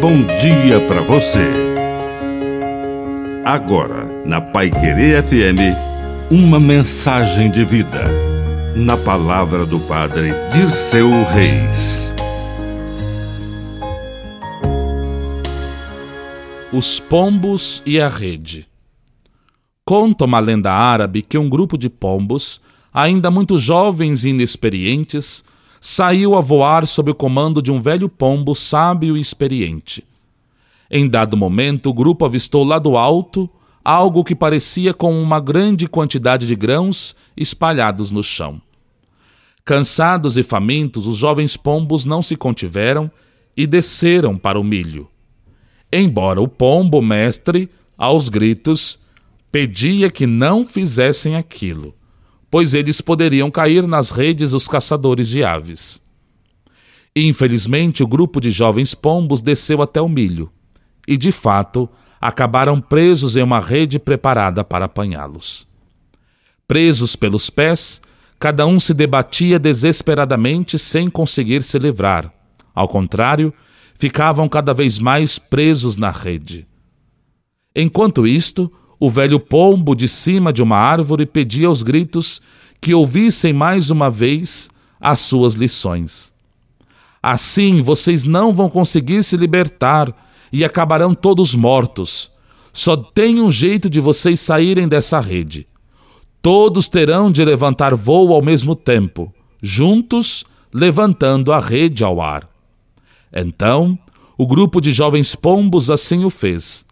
bom dia para você. Agora, na Pai Querer FM, uma mensagem de vida. Na palavra do Padre Dirceu Reis. Os pombos e a rede. Conta uma lenda árabe que um grupo de pombos, ainda muito jovens e inexperientes, saiu a voar sob o comando de um velho pombo sábio e experiente. Em dado momento, o grupo avistou lá do alto algo que parecia com uma grande quantidade de grãos espalhados no chão. Cansados e famintos, os jovens pombos não se contiveram e desceram para o milho. Embora o pombo mestre, aos gritos, pedia que não fizessem aquilo pois eles poderiam cair nas redes dos caçadores de aves. Infelizmente, o grupo de jovens pombos desceu até o milho e, de fato, acabaram presos em uma rede preparada para apanhá-los. Presos pelos pés, cada um se debatia desesperadamente sem conseguir se livrar. Ao contrário, ficavam cada vez mais presos na rede. Enquanto isto, o velho pombo de cima de uma árvore pedia aos gritos que ouvissem mais uma vez as suas lições. Assim vocês não vão conseguir se libertar e acabarão todos mortos. Só tem um jeito de vocês saírem dessa rede. Todos terão de levantar voo ao mesmo tempo, juntos levantando a rede ao ar. Então, o grupo de jovens pombos assim o fez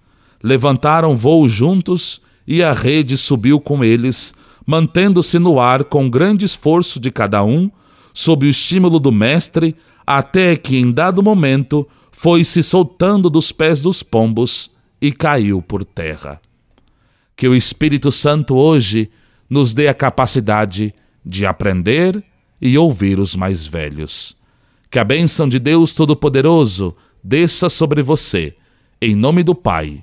levantaram voo juntos e a rede subiu com eles, mantendo-se no ar com grande esforço de cada um, sob o estímulo do mestre, até que em dado momento foi se soltando dos pés dos pombos e caiu por terra. Que o Espírito Santo hoje nos dê a capacidade de aprender e ouvir os mais velhos. Que a bênção de Deus Todo-Poderoso desça sobre você, em nome do Pai